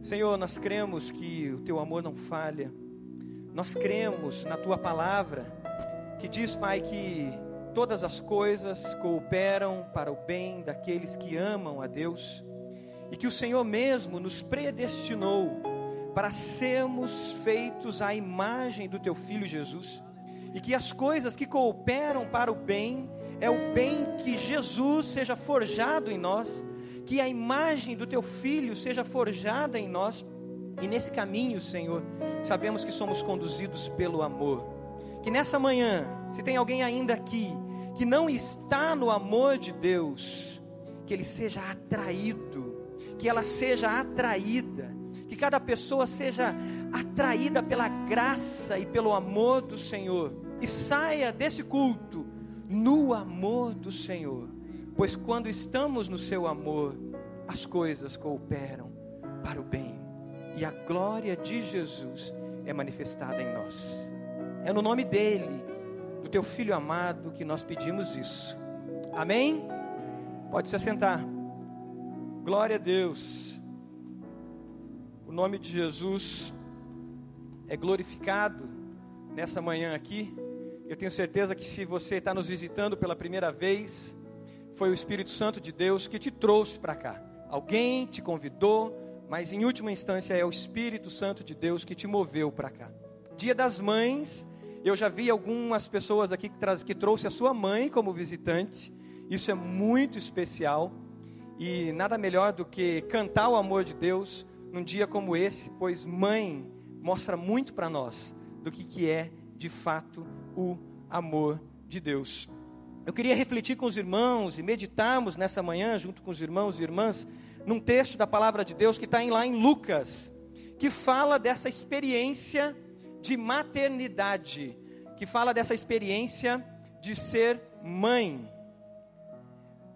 Senhor, nós cremos que o teu amor não falha. Nós cremos na tua palavra, que diz, Pai, que todas as coisas cooperam para o bem daqueles que amam a Deus, e que o Senhor mesmo nos predestinou para sermos feitos à imagem do teu filho Jesus, e que as coisas que cooperam para o bem é o bem que Jesus seja forjado em nós, que a imagem do teu filho seja forjada em nós. E nesse caminho, Senhor, sabemos que somos conduzidos pelo amor. Que nessa manhã, se tem alguém ainda aqui que não está no amor de Deus, que ele seja atraído, que ela seja atraída, que cada pessoa seja atraída pela graça e pelo amor do Senhor e saia desse culto no amor do Senhor, pois quando estamos no seu amor, as coisas cooperam para o bem e a glória de Jesus é manifestada em nós. É no nome dele, do teu filho amado, que nós pedimos isso. Amém? Pode se assentar. Glória a Deus. O nome de Jesus é glorificado nessa manhã aqui. Eu tenho certeza que se você está nos visitando pela primeira vez, foi o Espírito Santo de Deus que te trouxe para cá. Alguém te convidou, mas em última instância é o Espírito Santo de Deus que te moveu para cá. Dia das Mães, eu já vi algumas pessoas aqui que, traz, que trouxe a sua mãe como visitante. Isso é muito especial e nada melhor do que cantar o amor de Deus num dia como esse, pois mãe mostra muito para nós do que, que é de fato o amor de Deus. Eu queria refletir com os irmãos e meditarmos nessa manhã, junto com os irmãos e irmãs, num texto da palavra de Deus que está lá em Lucas, que fala dessa experiência de maternidade, que fala dessa experiência de ser mãe.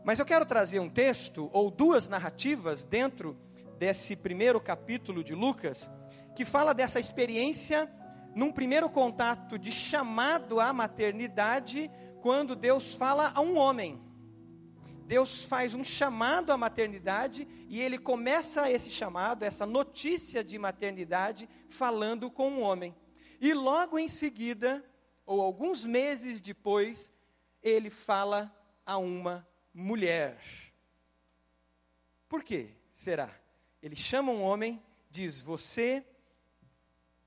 Mas eu quero trazer um texto ou duas narrativas dentro desse primeiro capítulo de Lucas, que fala dessa experiência num primeiro contato de chamado à maternidade, quando Deus fala a um homem. Deus faz um chamado à maternidade e ele começa esse chamado, essa notícia de maternidade, falando com um homem. E logo em seguida, ou alguns meses depois, ele fala a uma mulher. Por que será? Ele chama um homem, diz: Você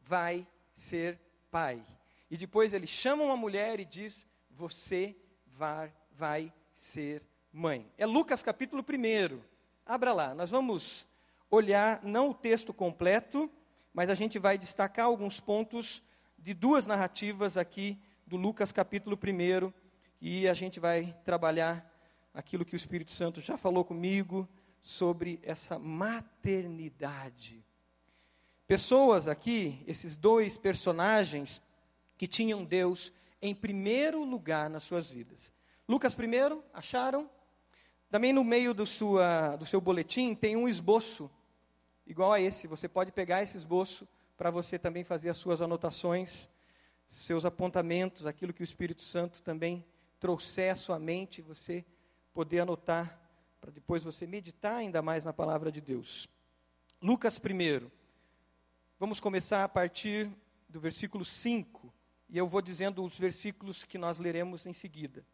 vai ser pai. E depois ele chama uma mulher e diz: Você vai, vai ser mãe. É Lucas capítulo 1. Abra lá, nós vamos olhar não o texto completo, mas a gente vai destacar alguns pontos de duas narrativas aqui do Lucas capítulo 1 e a gente vai trabalhar aquilo que o Espírito Santo já falou comigo sobre essa maternidade. Pessoas aqui, esses dois personagens que tinham Deus em primeiro lugar nas suas vidas. Lucas primeiro, acharam? Também no meio do, sua, do seu boletim tem um esboço, igual a esse. Você pode pegar esse esboço para você também fazer as suas anotações, seus apontamentos, aquilo que o Espírito Santo também trouxer à sua mente, você poder anotar, para depois você meditar ainda mais na palavra de Deus. Lucas primeiro. Vamos começar a partir do versículo 5, e eu vou dizendo os versículos que nós leremos em seguida.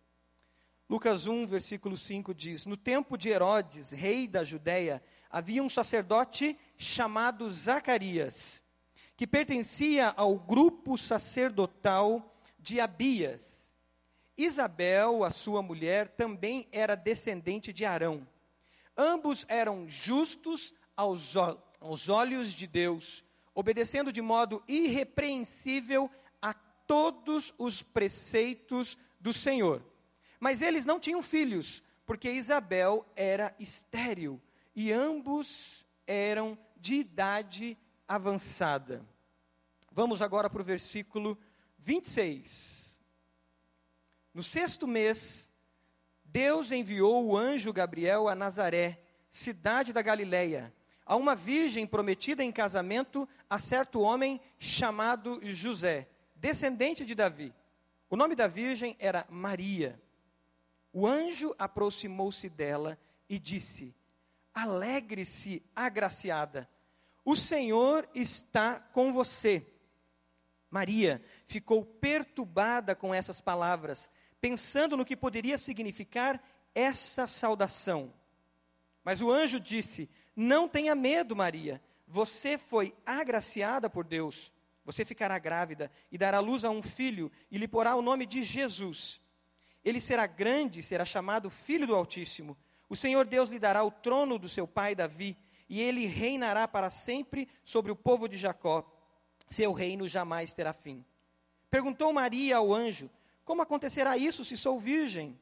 Lucas 1, versículo 5 diz: No tempo de Herodes, rei da Judéia, havia um sacerdote chamado Zacarias, que pertencia ao grupo sacerdotal de Abias. Isabel, a sua mulher, também era descendente de Arão. Ambos eram justos aos, aos olhos de Deus obedecendo de modo irrepreensível todos os preceitos do Senhor. Mas eles não tinham filhos, porque Isabel era estéril e ambos eram de idade avançada. Vamos agora para o versículo 26. No sexto mês, Deus enviou o anjo Gabriel a Nazaré, cidade da Galileia a uma virgem prometida em casamento a certo homem chamado José, descendente de Davi. O nome da virgem era Maria. O anjo aproximou-se dela e disse: Alegre-se, agraciada, O Senhor está com você. Maria ficou perturbada com essas palavras, pensando no que poderia significar essa saudação. Mas o anjo disse: Não tenha medo, Maria. Você foi agraciada por Deus. Você ficará grávida e dará luz a um filho e lhe porá o nome de Jesus. Ele será grande e será chamado Filho do Altíssimo. O Senhor Deus lhe dará o trono do seu pai Davi, e ele reinará para sempre sobre o povo de Jacó. Seu reino jamais terá fim. Perguntou Maria ao anjo: Como acontecerá isso se sou virgem?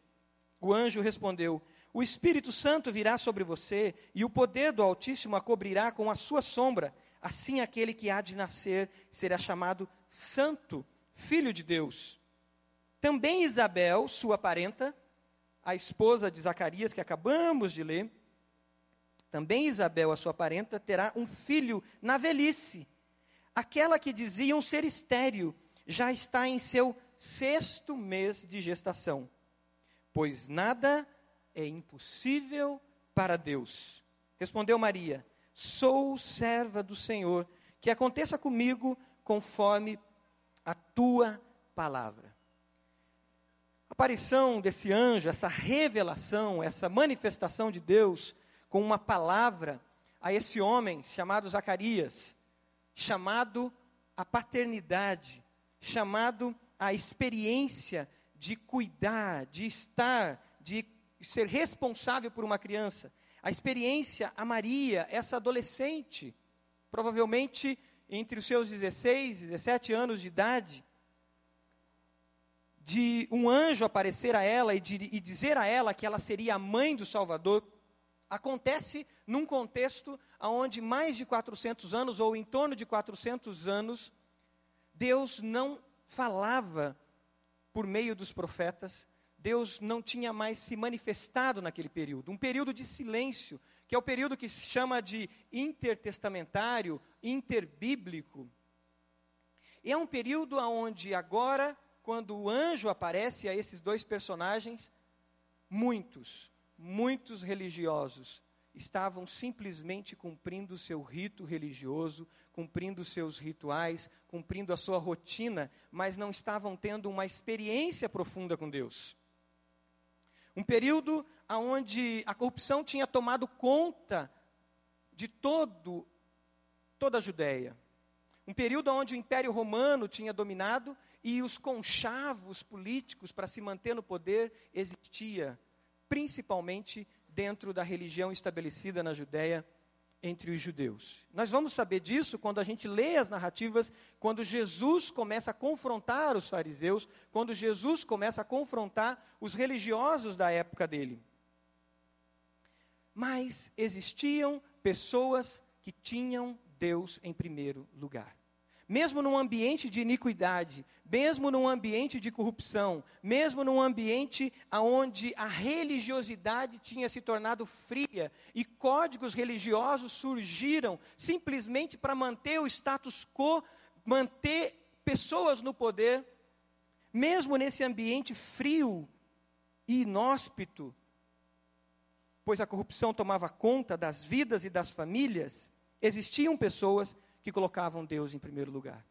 O anjo respondeu: O Espírito Santo virá sobre você, e o poder do Altíssimo a cobrirá com a sua sombra. Assim aquele que há de nascer será chamado Santo, Filho de Deus. Também Isabel, sua parenta, a esposa de Zacarias, que acabamos de ler, também Isabel, a sua parenta, terá um filho na velhice. Aquela que diziam ser estéril já está em seu sexto mês de gestação, pois nada é impossível para Deus. Respondeu Maria: Sou serva do Senhor, que aconteça comigo conforme a tua palavra aparição desse anjo, essa revelação, essa manifestação de Deus com uma palavra a esse homem chamado Zacarias, chamado a paternidade, chamado a experiência de cuidar, de estar, de ser responsável por uma criança. A experiência a Maria, essa adolescente, provavelmente entre os seus 16, 17 anos de idade, de um anjo aparecer a ela e, de, e dizer a ela que ela seria a mãe do Salvador, acontece num contexto onde mais de 400 anos, ou em torno de 400 anos, Deus não falava por meio dos profetas, Deus não tinha mais se manifestado naquele período, um período de silêncio, que é o período que se chama de intertestamentário, interbíblico. E é um período onde agora quando o anjo aparece a esses dois personagens, muitos, muitos religiosos estavam simplesmente cumprindo o seu rito religioso, cumprindo seus rituais, cumprindo a sua rotina, mas não estavam tendo uma experiência profunda com Deus. Um período onde a corrupção tinha tomado conta de todo toda a Judéia. Um período onde o Império Romano tinha dominado e os conchavos políticos para se manter no poder existia, principalmente dentro da religião estabelecida na Judéia entre os judeus. Nós vamos saber disso quando a gente lê as narrativas, quando Jesus começa a confrontar os fariseus, quando Jesus começa a confrontar os religiosos da época dele. Mas existiam pessoas que tinham Deus em primeiro lugar mesmo num ambiente de iniquidade, mesmo num ambiente de corrupção, mesmo num ambiente onde a religiosidade tinha se tornado fria e códigos religiosos surgiram simplesmente para manter o status quo, manter pessoas no poder, mesmo nesse ambiente frio e inóspito, pois a corrupção tomava conta das vidas e das famílias, existiam pessoas colocavam Deus em primeiro lugar.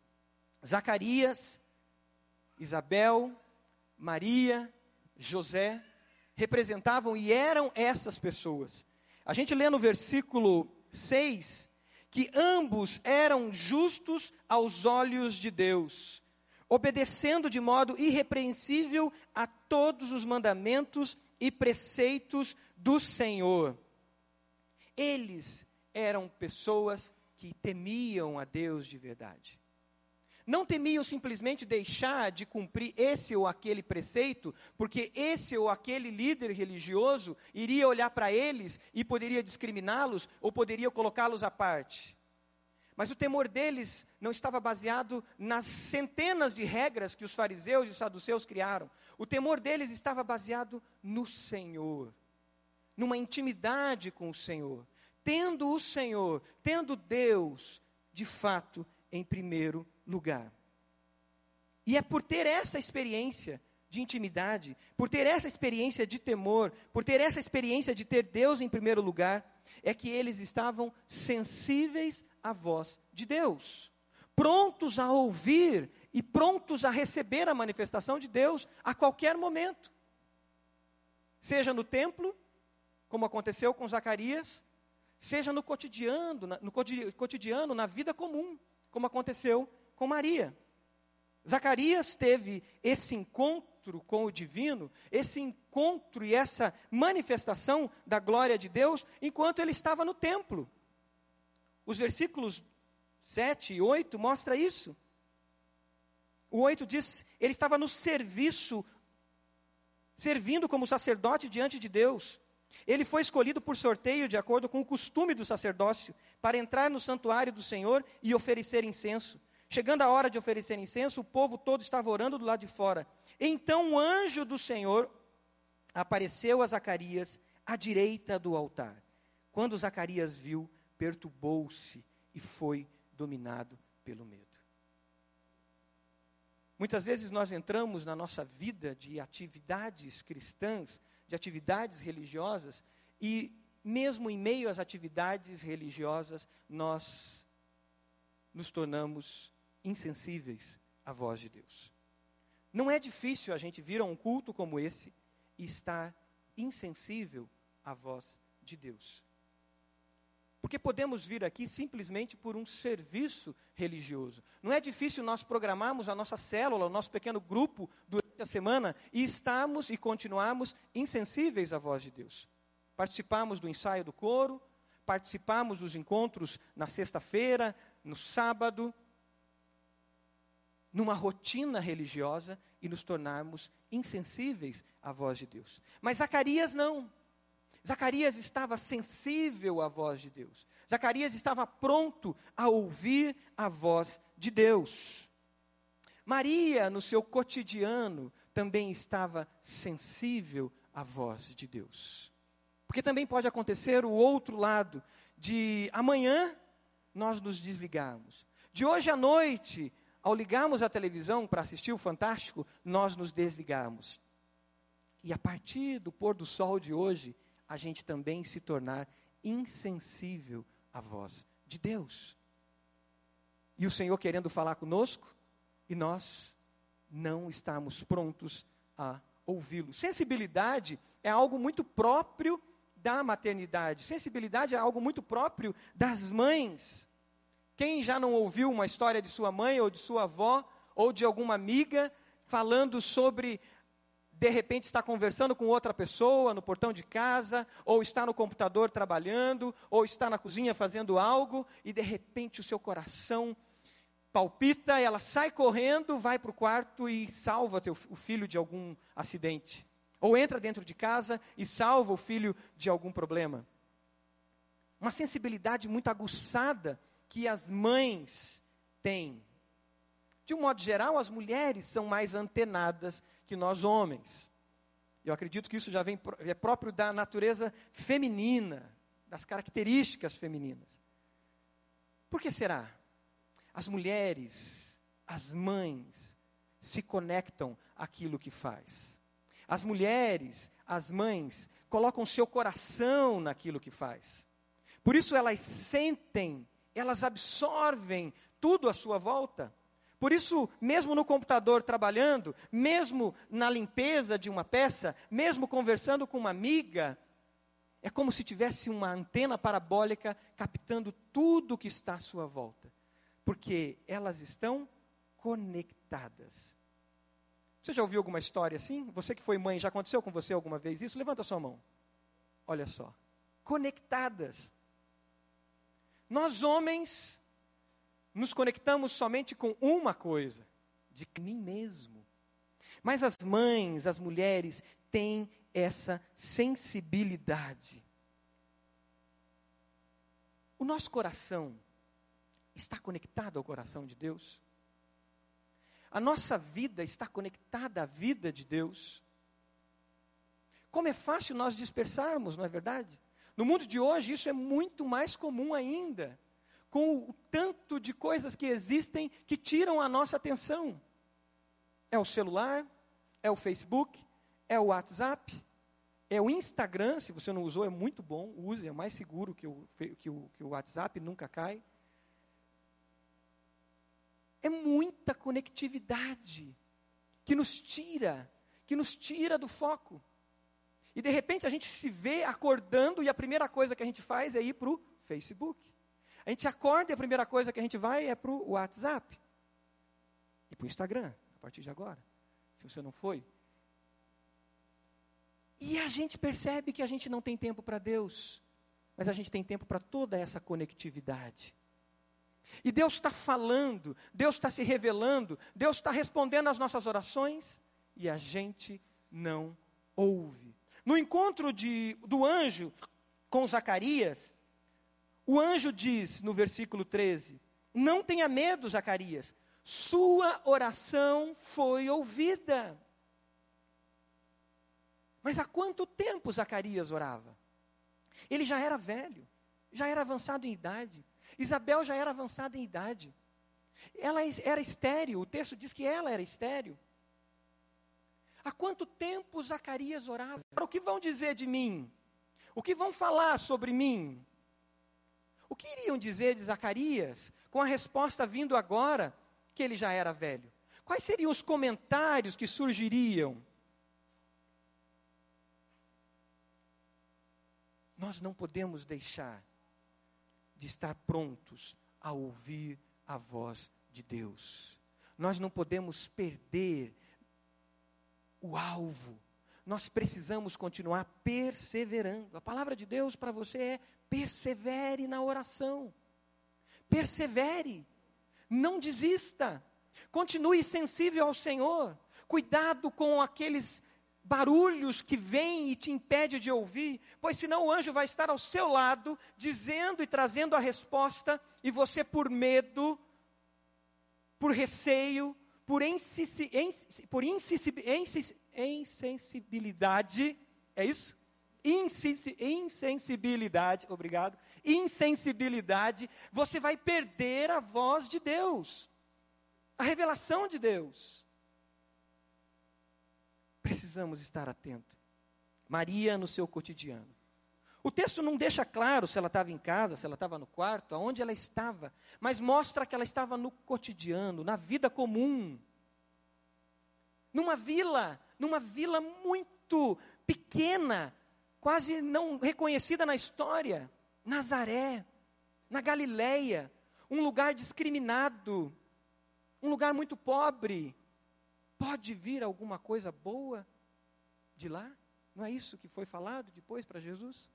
Zacarias, Isabel, Maria, José representavam e eram essas pessoas. A gente lê no versículo 6 que ambos eram justos aos olhos de Deus, obedecendo de modo irrepreensível a todos os mandamentos e preceitos do Senhor. Eles eram pessoas que temiam a Deus de verdade. Não temiam simplesmente deixar de cumprir esse ou aquele preceito, porque esse ou aquele líder religioso iria olhar para eles e poderia discriminá-los ou poderia colocá-los à parte. Mas o temor deles não estava baseado nas centenas de regras que os fariseus e os saduceus criaram. O temor deles estava baseado no Senhor, numa intimidade com o Senhor tendo o Senhor, tendo Deus, de fato, em primeiro lugar. E é por ter essa experiência de intimidade, por ter essa experiência de temor, por ter essa experiência de ter Deus em primeiro lugar, é que eles estavam sensíveis à voz de Deus, prontos a ouvir e prontos a receber a manifestação de Deus a qualquer momento. Seja no templo, como aconteceu com Zacarias, seja no cotidiano, no cotidiano, na vida comum, como aconteceu com Maria. Zacarias teve esse encontro com o divino, esse encontro e essa manifestação da glória de Deus enquanto ele estava no templo. Os versículos 7 e 8 mostra isso. O 8 diz: ele estava no serviço, servindo como sacerdote diante de Deus. Ele foi escolhido por sorteio, de acordo com o costume do sacerdócio, para entrar no santuário do Senhor e oferecer incenso. Chegando a hora de oferecer incenso, o povo todo estava orando do lado de fora. Então um anjo do Senhor apareceu a Zacarias à direita do altar. Quando Zacarias viu, perturbou-se e foi dominado pelo medo. Muitas vezes nós entramos na nossa vida de atividades cristãs, de atividades religiosas, e mesmo em meio às atividades religiosas, nós nos tornamos insensíveis à voz de Deus. Não é difícil a gente vir a um culto como esse e estar insensível à voz de Deus. Porque podemos vir aqui simplesmente por um serviço religioso. Não é difícil nós programarmos a nossa célula, o nosso pequeno grupo durante a semana e estarmos e continuarmos insensíveis à voz de Deus. Participamos do ensaio do coro, participamos dos encontros na sexta-feira, no sábado, numa rotina religiosa e nos tornarmos insensíveis à voz de Deus. Mas Zacarias não. Zacarias estava sensível à voz de Deus. Zacarias estava pronto a ouvir a voz de Deus. Maria, no seu cotidiano, também estava sensível à voz de Deus. Porque também pode acontecer o outro lado, de amanhã nós nos desligarmos. De hoje à noite ao ligarmos a televisão para assistir o Fantástico, nós nos desligamos. E a partir do pôr do sol de hoje, a gente também se tornar insensível à voz de Deus. E o Senhor querendo falar conosco, e nós não estamos prontos a ouvi-lo. Sensibilidade é algo muito próprio da maternidade. Sensibilidade é algo muito próprio das mães. Quem já não ouviu uma história de sua mãe ou de sua avó ou de alguma amiga falando sobre de repente está conversando com outra pessoa no portão de casa, ou está no computador trabalhando, ou está na cozinha fazendo algo, e de repente o seu coração palpita, ela sai correndo, vai para o quarto e salva teu, o filho de algum acidente. Ou entra dentro de casa e salva o filho de algum problema. Uma sensibilidade muito aguçada que as mães têm. De um modo geral, as mulheres são mais antenadas que nós homens. Eu acredito que isso já vem é próprio da natureza feminina, das características femininas. Por que será? As mulheres, as mães, se conectam àquilo que faz. As mulheres, as mães, colocam seu coração naquilo que faz. Por isso elas sentem elas absorvem tudo à sua volta. Por isso, mesmo no computador trabalhando, mesmo na limpeza de uma peça, mesmo conversando com uma amiga, é como se tivesse uma antena parabólica captando tudo que está à sua volta. Porque elas estão conectadas. Você já ouviu alguma história assim? Você que foi mãe, já aconteceu com você alguma vez isso? Levanta a sua mão. Olha só. Conectadas. Nós homens nos conectamos somente com uma coisa, de mim mesmo. Mas as mães, as mulheres têm essa sensibilidade. O nosso coração está conectado ao coração de Deus? A nossa vida está conectada à vida de Deus? Como é fácil nós dispersarmos, não é verdade? No mundo de hoje, isso é muito mais comum ainda, com o tanto de coisas que existem que tiram a nossa atenção. É o celular, é o Facebook, é o WhatsApp, é o Instagram, se você não usou, é muito bom, use, é mais seguro que o, que o, que o WhatsApp, nunca cai. É muita conectividade que nos tira, que nos tira do foco. E de repente a gente se vê acordando e a primeira coisa que a gente faz é ir para o Facebook. A gente acorda e a primeira coisa que a gente vai é para o WhatsApp. E para o Instagram, a partir de agora. Se você não foi, e a gente percebe que a gente não tem tempo para Deus, mas a gente tem tempo para toda essa conectividade. E Deus está falando, Deus está se revelando, Deus está respondendo às nossas orações, e a gente não ouve. No encontro de, do anjo com Zacarias, o anjo diz no versículo 13: Não tenha medo, Zacarias, sua oração foi ouvida. Mas há quanto tempo Zacarias orava? Ele já era velho, já era avançado em idade. Isabel já era avançada em idade. Ela era estéril, o texto diz que ela era estéril. Há quanto tempo Zacarias orava? O que vão dizer de mim? O que vão falar sobre mim? O que iriam dizer de Zacarias com a resposta vindo agora que ele já era velho? Quais seriam os comentários que surgiriam? Nós não podemos deixar de estar prontos a ouvir a voz de Deus. Nós não podemos perder o alvo. Nós precisamos continuar perseverando. A palavra de Deus para você é: persevere na oração. Persevere. Não desista. Continue sensível ao Senhor. Cuidado com aqueles barulhos que vêm e te impede de ouvir, pois senão o anjo vai estar ao seu lado, dizendo e trazendo a resposta, e você por medo, por receio, por, insici, por insensibilidade, é isso? insensibilidade, obrigado, insensibilidade, você vai perder a voz de Deus, a revelação de Deus precisamos estar atentos. Maria no seu cotidiano. O texto não deixa claro se ela estava em casa, se ela estava no quarto, aonde ela estava, mas mostra que ela estava no cotidiano, na vida comum. Numa vila, numa vila muito pequena, quase não reconhecida na história, Nazaré, na Galileia, um lugar discriminado, um lugar muito pobre, Pode vir alguma coisa boa de lá? Não é isso que foi falado depois para Jesus?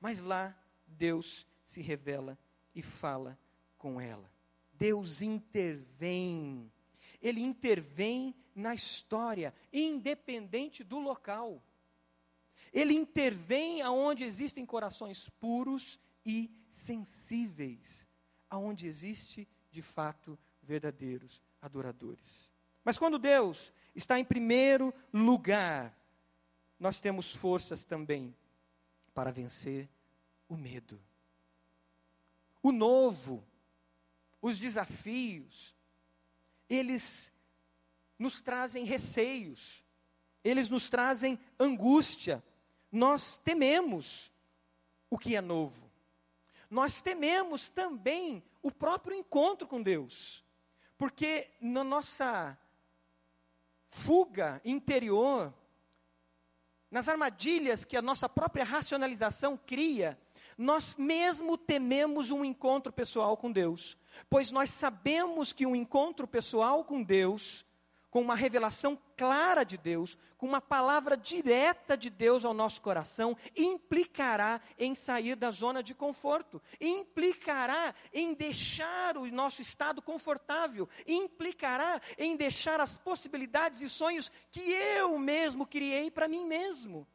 Mas lá Deus se revela e fala com ela. Deus intervém. Ele intervém na história, independente do local. Ele intervém aonde existem corações puros e sensíveis, aonde existe de fato verdadeiros adoradores. Mas quando Deus está em primeiro lugar, nós temos forças também para vencer o medo. O novo, os desafios, eles nos trazem receios, eles nos trazem angústia. Nós tememos o que é novo. Nós tememos também o próprio encontro com Deus. Porque na nossa fuga interior, nas armadilhas que a nossa própria racionalização cria, nós mesmo tememos um encontro pessoal com Deus, pois nós sabemos que um encontro pessoal com Deus com uma revelação clara de Deus, com uma palavra direta de Deus ao nosso coração, implicará em sair da zona de conforto, implicará em deixar o nosso estado confortável, implicará em deixar as possibilidades e sonhos que eu mesmo criei para mim mesmo.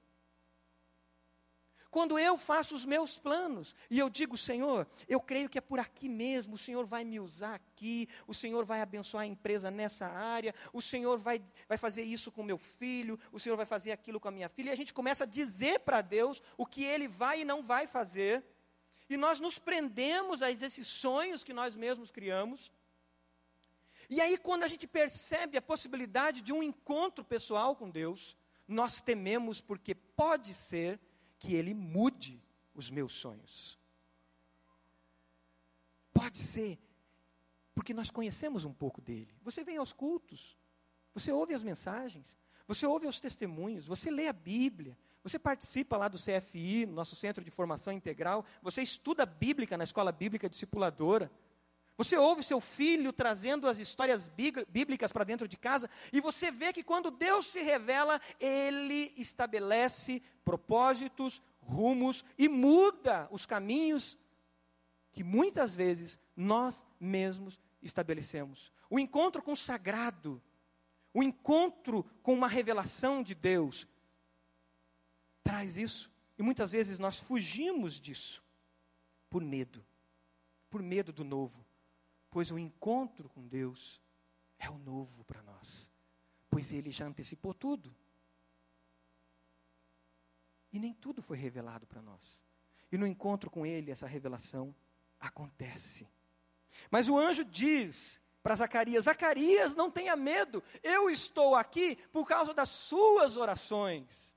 Quando eu faço os meus planos e eu digo, Senhor, eu creio que é por aqui mesmo, o Senhor vai me usar aqui, o Senhor vai abençoar a empresa nessa área, o Senhor vai, vai fazer isso com meu filho, o Senhor vai fazer aquilo com a minha filha, e a gente começa a dizer para Deus o que Ele vai e não vai fazer, e nós nos prendemos a esses sonhos que nós mesmos criamos, E aí, quando a gente percebe a possibilidade de um encontro pessoal com Deus, nós tememos porque pode ser que Ele mude os meus sonhos. Pode ser, porque nós conhecemos um pouco dele. Você vem aos cultos, você ouve as mensagens, você ouve os testemunhos, você lê a Bíblia, você participa lá do CFI, nosso Centro de Formação Integral, você estuda a Bíblica na Escola Bíblica Discipuladora. Você ouve seu filho trazendo as histórias bíblicas para dentro de casa e você vê que quando Deus se revela, ele estabelece propósitos, rumos e muda os caminhos que muitas vezes nós mesmos estabelecemos. O encontro com o sagrado, o encontro com uma revelação de Deus, traz isso. E muitas vezes nós fugimos disso por medo, por medo do novo pois o encontro com Deus é o novo para nós, pois Ele já antecipou tudo. E nem tudo foi revelado para nós. E no encontro com Ele, essa revelação acontece. Mas o anjo diz para Zacarias: Zacarias, não tenha medo, eu estou aqui por causa das suas orações.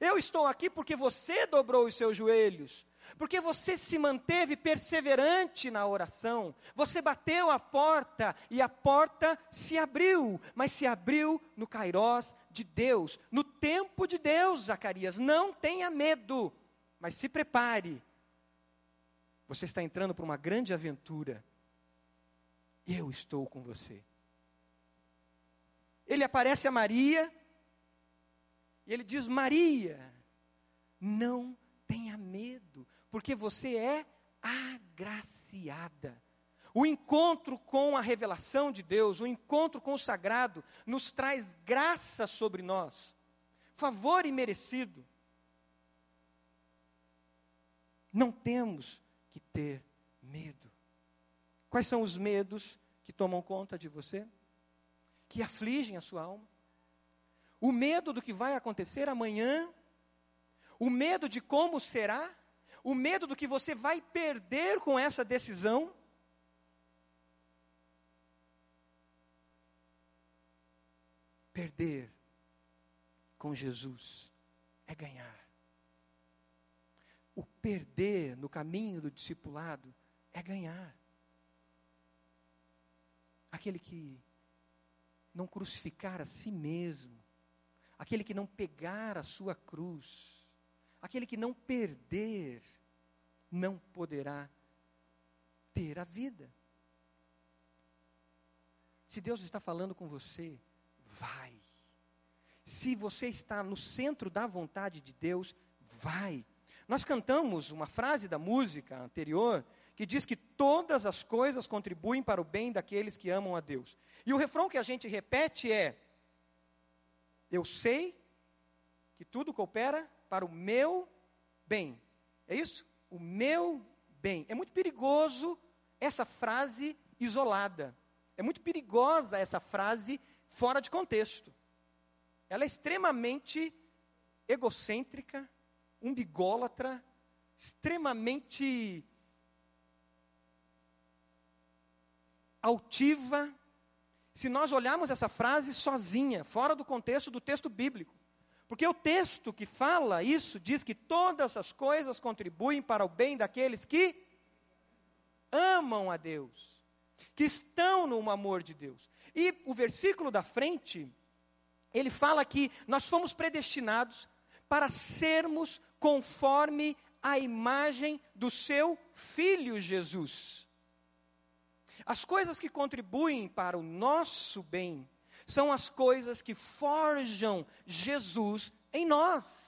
Eu estou aqui porque você dobrou os seus joelhos. Porque você se manteve perseverante na oração, você bateu a porta e a porta se abriu, mas se abriu no Kairós de Deus, no tempo de Deus, Zacarias. Não tenha medo, mas se prepare. Você está entrando para uma grande aventura. Eu estou com você. Ele aparece a Maria e ele diz: Maria, não tenha medo, porque você é agraciada. O encontro com a revelação de Deus, o encontro com o sagrado, nos traz graça sobre nós, favor imerecido. Não temos que ter medo. Quais são os medos que tomam conta de você? Que afligem a sua alma? O medo do que vai acontecer amanhã o medo de como será, o medo do que você vai perder com essa decisão. Perder com Jesus é ganhar. O perder no caminho do discipulado é ganhar. Aquele que não crucificar a si mesmo, aquele que não pegar a sua cruz, Aquele que não perder, não poderá ter a vida. Se Deus está falando com você, vai. Se você está no centro da vontade de Deus, vai. Nós cantamos uma frase da música anterior que diz que todas as coisas contribuem para o bem daqueles que amam a Deus. E o refrão que a gente repete é: Eu sei que tudo coopera para o meu bem. É isso? O meu bem. É muito perigoso essa frase isolada. É muito perigosa essa frase fora de contexto. Ela é extremamente egocêntrica, umbigólatra, extremamente altiva. Se nós olharmos essa frase sozinha, fora do contexto do texto bíblico, porque o texto que fala isso diz que todas as coisas contribuem para o bem daqueles que amam a Deus, que estão no amor de Deus. E o versículo da frente, ele fala que nós fomos predestinados para sermos conforme a imagem do seu filho Jesus. As coisas que contribuem para o nosso bem são as coisas que forjam Jesus em nós.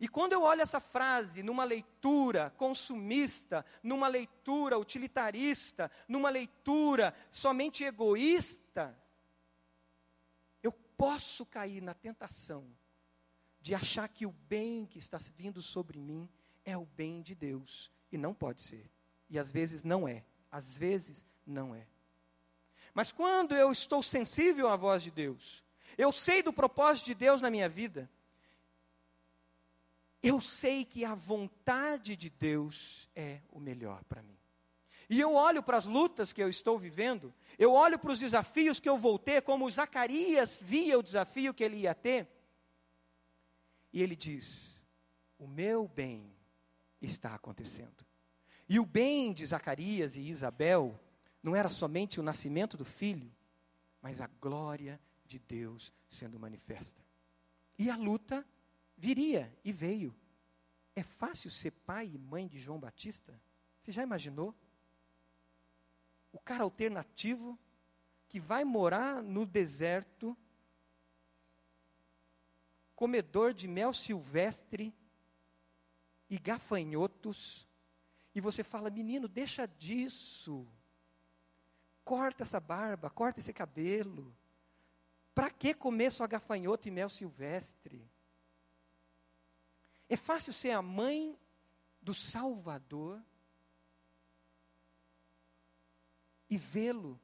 E quando eu olho essa frase numa leitura consumista, numa leitura utilitarista, numa leitura somente egoísta, eu posso cair na tentação de achar que o bem que está vindo sobre mim é o bem de Deus. E não pode ser. E às vezes não é. Às vezes não é. Mas quando eu estou sensível à voz de Deus, eu sei do propósito de Deus na minha vida, eu sei que a vontade de Deus é o melhor para mim. E eu olho para as lutas que eu estou vivendo, eu olho para os desafios que eu vou ter, como Zacarias via o desafio que ele ia ter, e ele diz: O meu bem está acontecendo. E o bem de Zacarias e Isabel não era somente o nascimento do filho, mas a glória de Deus sendo manifesta. E a luta viria e veio. É fácil ser pai e mãe de João Batista? Você já imaginou? O cara alternativo que vai morar no deserto, comedor de mel silvestre e gafanhotos, e você fala: menino, deixa disso, corta essa barba, corta esse cabelo. Para que comer só gafanhoto e mel silvestre? É fácil ser a mãe do Salvador e vê-lo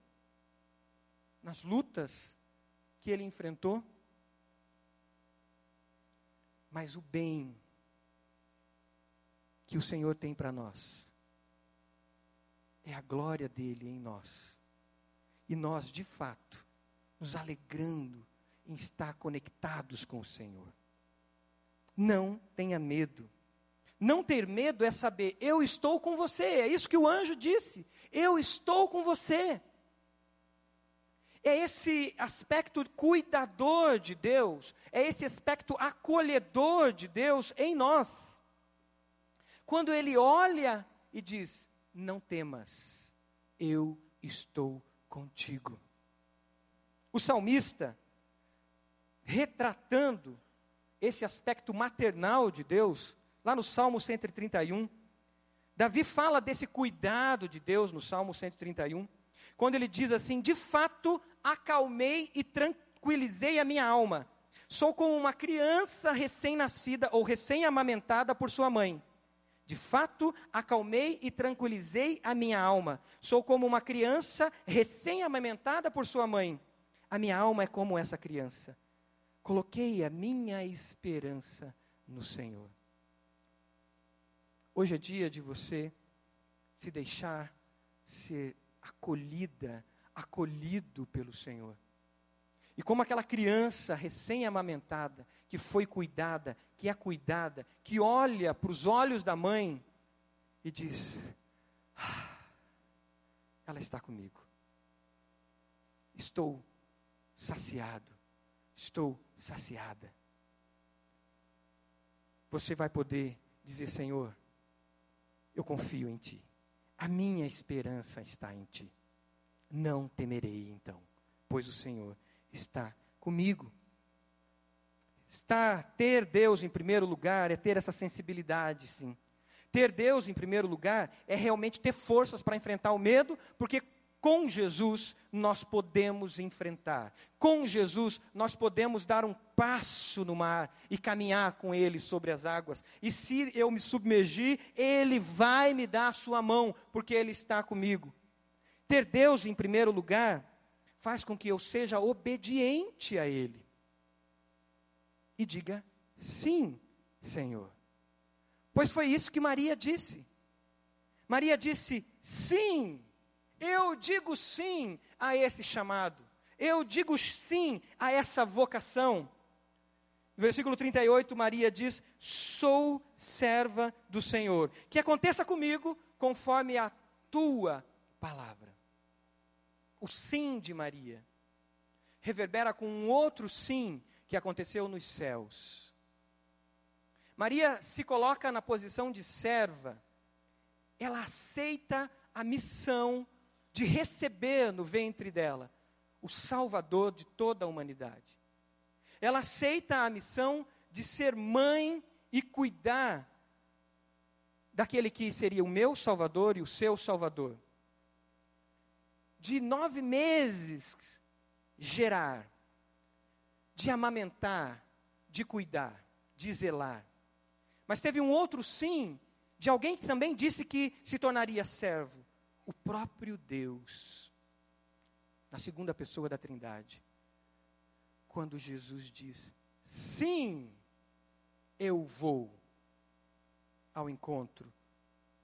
nas lutas que ele enfrentou. Mas o bem que o Senhor tem para nós é a glória dele em nós. E nós, de fato, nos alegrando em estar conectados com o Senhor. Não tenha medo. Não ter medo é saber, eu estou com você. É isso que o anjo disse. Eu estou com você. É esse aspecto cuidador de Deus, é esse aspecto acolhedor de Deus em nós. Quando ele olha e diz: Não temas, eu estou contigo. O salmista, retratando esse aspecto maternal de Deus, lá no Salmo 131, Davi fala desse cuidado de Deus no Salmo 131, quando ele diz assim: De fato, acalmei e tranquilizei a minha alma. Sou como uma criança recém-nascida ou recém-amamentada por sua mãe. De fato, acalmei e tranquilizei a minha alma. Sou como uma criança recém-amamentada por sua mãe. A minha alma é como essa criança. Coloquei a minha esperança no Senhor. Hoje é dia de você se deixar ser acolhida, acolhido pelo Senhor. E como aquela criança recém-amamentada, que foi cuidada, que é cuidada, que olha para os olhos da mãe e diz: ah, Ela está comigo. Estou saciado. Estou saciada. Você vai poder dizer: Senhor, eu confio em Ti. A minha esperança está em Ti. Não temerei então, pois o Senhor está comigo. Está ter Deus em primeiro lugar é ter essa sensibilidade, sim. Ter Deus em primeiro lugar é realmente ter forças para enfrentar o medo, porque com Jesus nós podemos enfrentar. Com Jesus nós podemos dar um passo no mar e caminhar com Ele sobre as águas. E se eu me submergir, Ele vai me dar a sua mão, porque Ele está comigo. Ter Deus em primeiro lugar faz com que eu seja obediente a Ele. E diga sim, Senhor. Pois foi isso que Maria disse. Maria disse sim, eu digo sim a esse chamado. Eu digo sim a essa vocação. No versículo 38, Maria diz: Sou serva do Senhor. Que aconteça comigo conforme a tua palavra. O sim de Maria reverbera com um outro sim que aconteceu nos céus. Maria se coloca na posição de serva, ela aceita a missão de receber no ventre dela o Salvador de toda a humanidade. Ela aceita a missão de ser mãe e cuidar daquele que seria o meu Salvador e o seu Salvador. De nove meses gerar, de amamentar, de cuidar, de zelar. Mas teve um outro sim, de alguém que também disse que se tornaria servo o próprio Deus, na segunda pessoa da Trindade, quando Jesus diz: Sim, eu vou ao encontro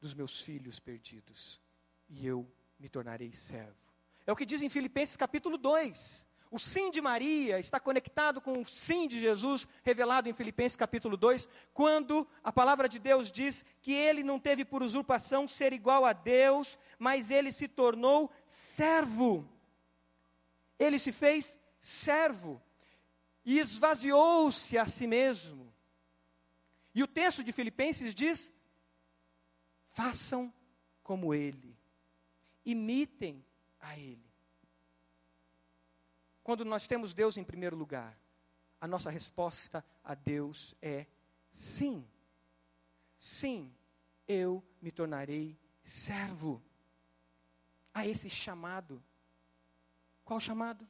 dos meus filhos perdidos e eu me tornarei servo. É o que diz em Filipenses capítulo 2. O sim de Maria está conectado com o sim de Jesus, revelado em Filipenses capítulo 2, quando a palavra de Deus diz que ele não teve por usurpação ser igual a Deus, mas ele se tornou servo. Ele se fez servo e esvaziou-se a si mesmo. E o texto de Filipenses diz: façam como ele, imitem a ele. Quando nós temos Deus em primeiro lugar, a nossa resposta a Deus é sim. Sim, eu me tornarei servo a esse chamado. Qual chamado?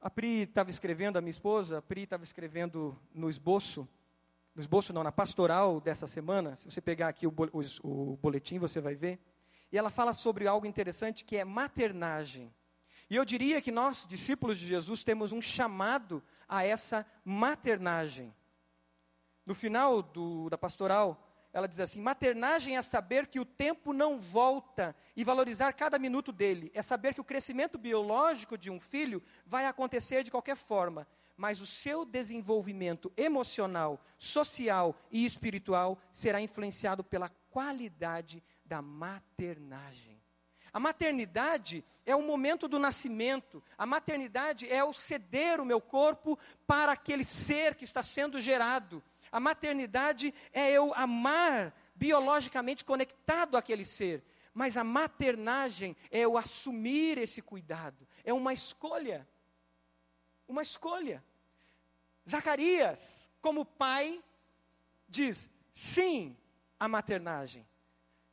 A Pri estava escrevendo, a minha esposa, a Pri estava escrevendo no esboço, no esboço não, na pastoral dessa semana, se você pegar aqui o, boletim, você vai ver, e ela fala sobre algo interessante que é maternagem. E eu diria que nós, discípulos de Jesus, temos um chamado a essa maternagem. No final do, da pastoral, ela diz assim: maternagem é saber que o tempo não volta e valorizar cada minuto dele. É saber que o crescimento biológico de um filho vai acontecer de qualquer forma, mas o seu desenvolvimento emocional, social e espiritual será influenciado pela qualidade da maternagem. A maternidade é o momento do nascimento. A maternidade é o ceder o meu corpo para aquele ser que está sendo gerado. A maternidade é eu amar biologicamente conectado àquele ser. Mas a maternagem é eu assumir esse cuidado. É uma escolha. Uma escolha. Zacarias, como pai, diz sim à maternagem.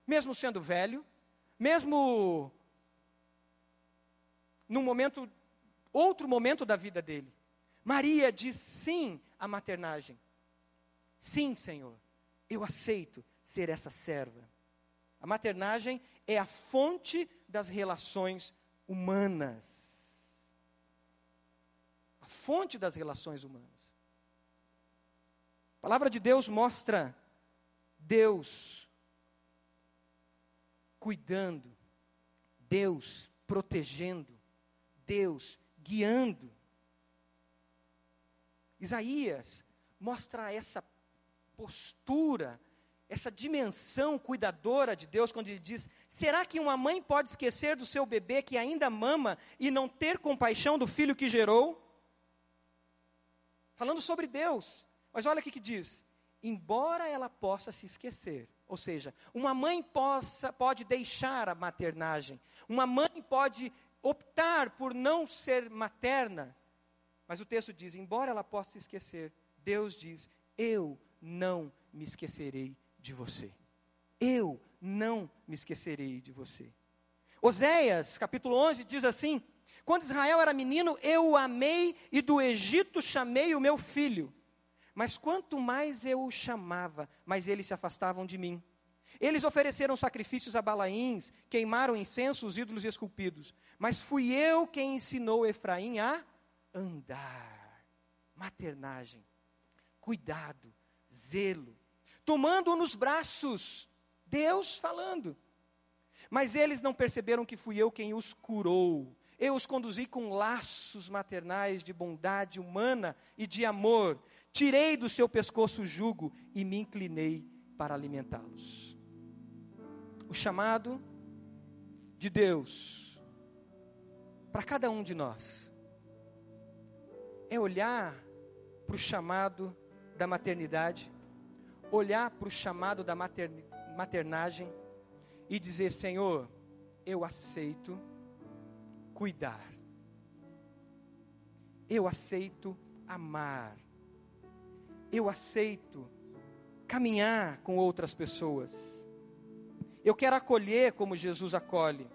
Mesmo sendo velho, mesmo num momento, outro momento da vida dele. Maria diz sim à maternagem. Sim, Senhor, eu aceito ser essa serva. A maternagem é a fonte das relações humanas. A fonte das relações humanas. A palavra de Deus mostra Deus cuidando, Deus protegendo, Deus guiando. Isaías mostra essa postura, essa dimensão cuidadora de Deus, quando ele diz: será que uma mãe pode esquecer do seu bebê que ainda mama e não ter compaixão do filho que gerou? Falando sobre Deus, mas olha o que diz: embora ela possa se esquecer, ou seja, uma mãe possa, pode deixar a maternagem, uma mãe pode optar por não ser materna, mas o texto diz: embora ela possa se esquecer, Deus diz: eu não me esquecerei de você. Eu não me esquecerei de você. Oséias, capítulo 11, diz assim: Quando Israel era menino, eu o amei e do Egito chamei o meu filho. Mas quanto mais eu o chamava, mais eles se afastavam de mim. Eles ofereceram sacrifícios a Balaíns, queimaram incenso os ídolos esculpidos. Mas fui eu quem ensinou Efraim a andar. Maternagem, cuidado, zelo. Tomando-o nos braços, Deus falando. Mas eles não perceberam que fui eu quem os curou. Eu os conduzi com laços maternais de bondade humana e de amor tirei do seu pescoço o jugo e me inclinei para alimentá-los. O chamado de Deus para cada um de nós é olhar para o chamado da maternidade, olhar para o chamado da maternagem e dizer: Senhor, eu aceito cuidar, eu aceito amar, eu aceito caminhar com outras pessoas. Eu quero acolher como Jesus acolhe.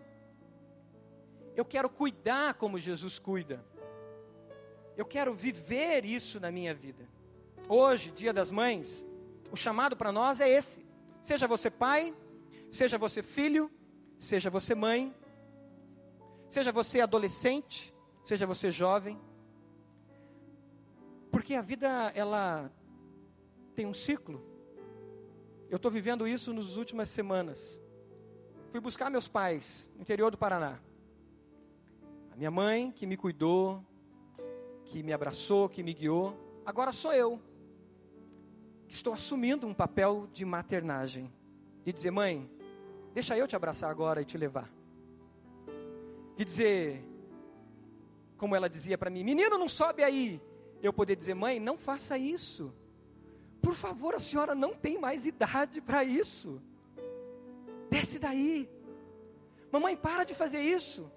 Eu quero cuidar como Jesus cuida. Eu quero viver isso na minha vida. Hoje, Dia das Mães, o chamado para nós é esse. Seja você pai, seja você filho, seja você mãe, seja você adolescente, seja você jovem. Porque a vida ela tem um ciclo. Eu estou vivendo isso nas últimas semanas. fui buscar meus pais no interior do Paraná. A minha mãe, que me cuidou, que me abraçou, que me guiou. Agora sou eu, que estou assumindo um papel de maternagem. De dizer, mãe, deixa eu te abraçar agora e te levar. De dizer, como ela dizia para mim, menino, não sobe aí. Eu poder dizer, mãe, não faça isso. Por favor, a senhora não tem mais idade para isso. Desce daí. Mamãe, para de fazer isso.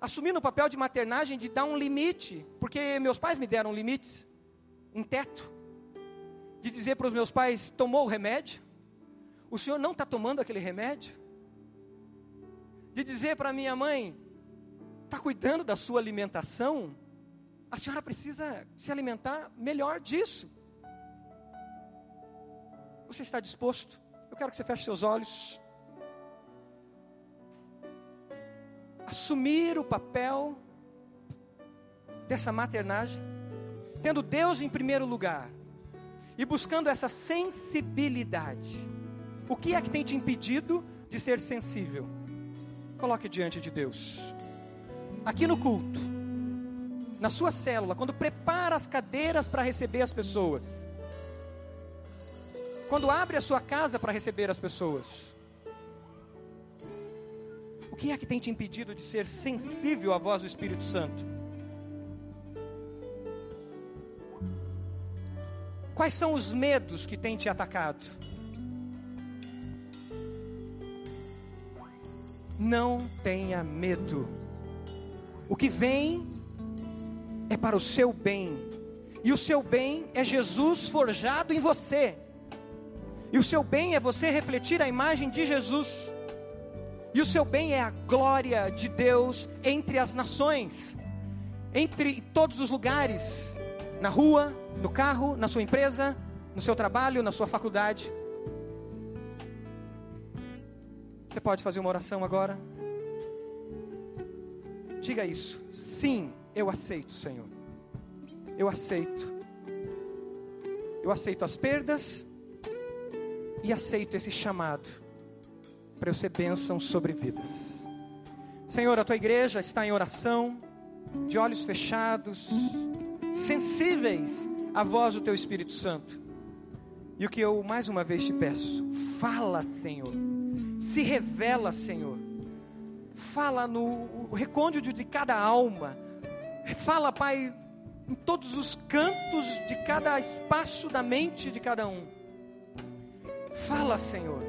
Assumindo o papel de maternagem de dar um limite, porque meus pais me deram limites, um teto. De dizer para os meus pais: tomou o remédio? O senhor não está tomando aquele remédio? De dizer para minha mãe: está cuidando da sua alimentação? A senhora precisa se alimentar melhor disso. Você está disposto? Eu quero que você feche seus olhos. Assumir o papel dessa maternagem, tendo Deus em primeiro lugar e buscando essa sensibilidade. O que é que tem te impedido de ser sensível? Coloque diante de Deus. Aqui no culto, na sua célula, quando prepara as cadeiras para receber as pessoas, quando abre a sua casa para receber as pessoas, o que é que tem te impedido de ser sensível à voz do Espírito Santo? Quais são os medos que têm te atacado? Não tenha medo. O que vem é para o seu bem. E o seu bem é Jesus forjado em você. E o seu bem é você refletir a imagem de Jesus. E o seu bem é a glória de Deus entre as nações, entre todos os lugares, na rua, no carro, na sua empresa, no seu trabalho, na sua faculdade. Você pode fazer uma oração agora? Diga isso. Sim, eu aceito, Senhor. Eu aceito. Eu aceito as perdas e aceito esse chamado para eu ser bênção sobre vidas. Senhor, a tua igreja está em oração, de olhos fechados, sensíveis à voz do teu Espírito Santo. E o que eu mais uma vez te peço, fala, Senhor, se revela, Senhor, fala no recôndito de cada alma, fala, Pai, em todos os cantos de cada espaço da mente de cada um. Fala, Senhor,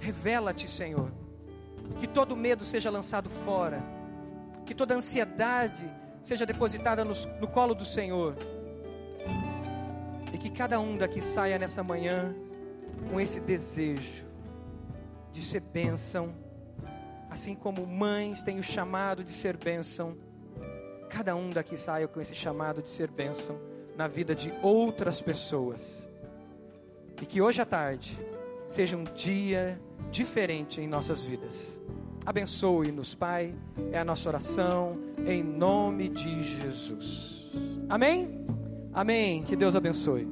revela-te, Senhor, que todo medo seja lançado fora, que toda ansiedade seja depositada no, no colo do Senhor, e que cada um daqui saia nessa manhã com esse desejo de ser bênção, assim como mães têm o chamado de ser bênção, cada um daqui saia com esse chamado de ser bênção na vida de outras pessoas. E que hoje à tarde seja um dia diferente em nossas vidas. Abençoe-nos, Pai, é a nossa oração, em nome de Jesus. Amém? Amém. Que Deus abençoe.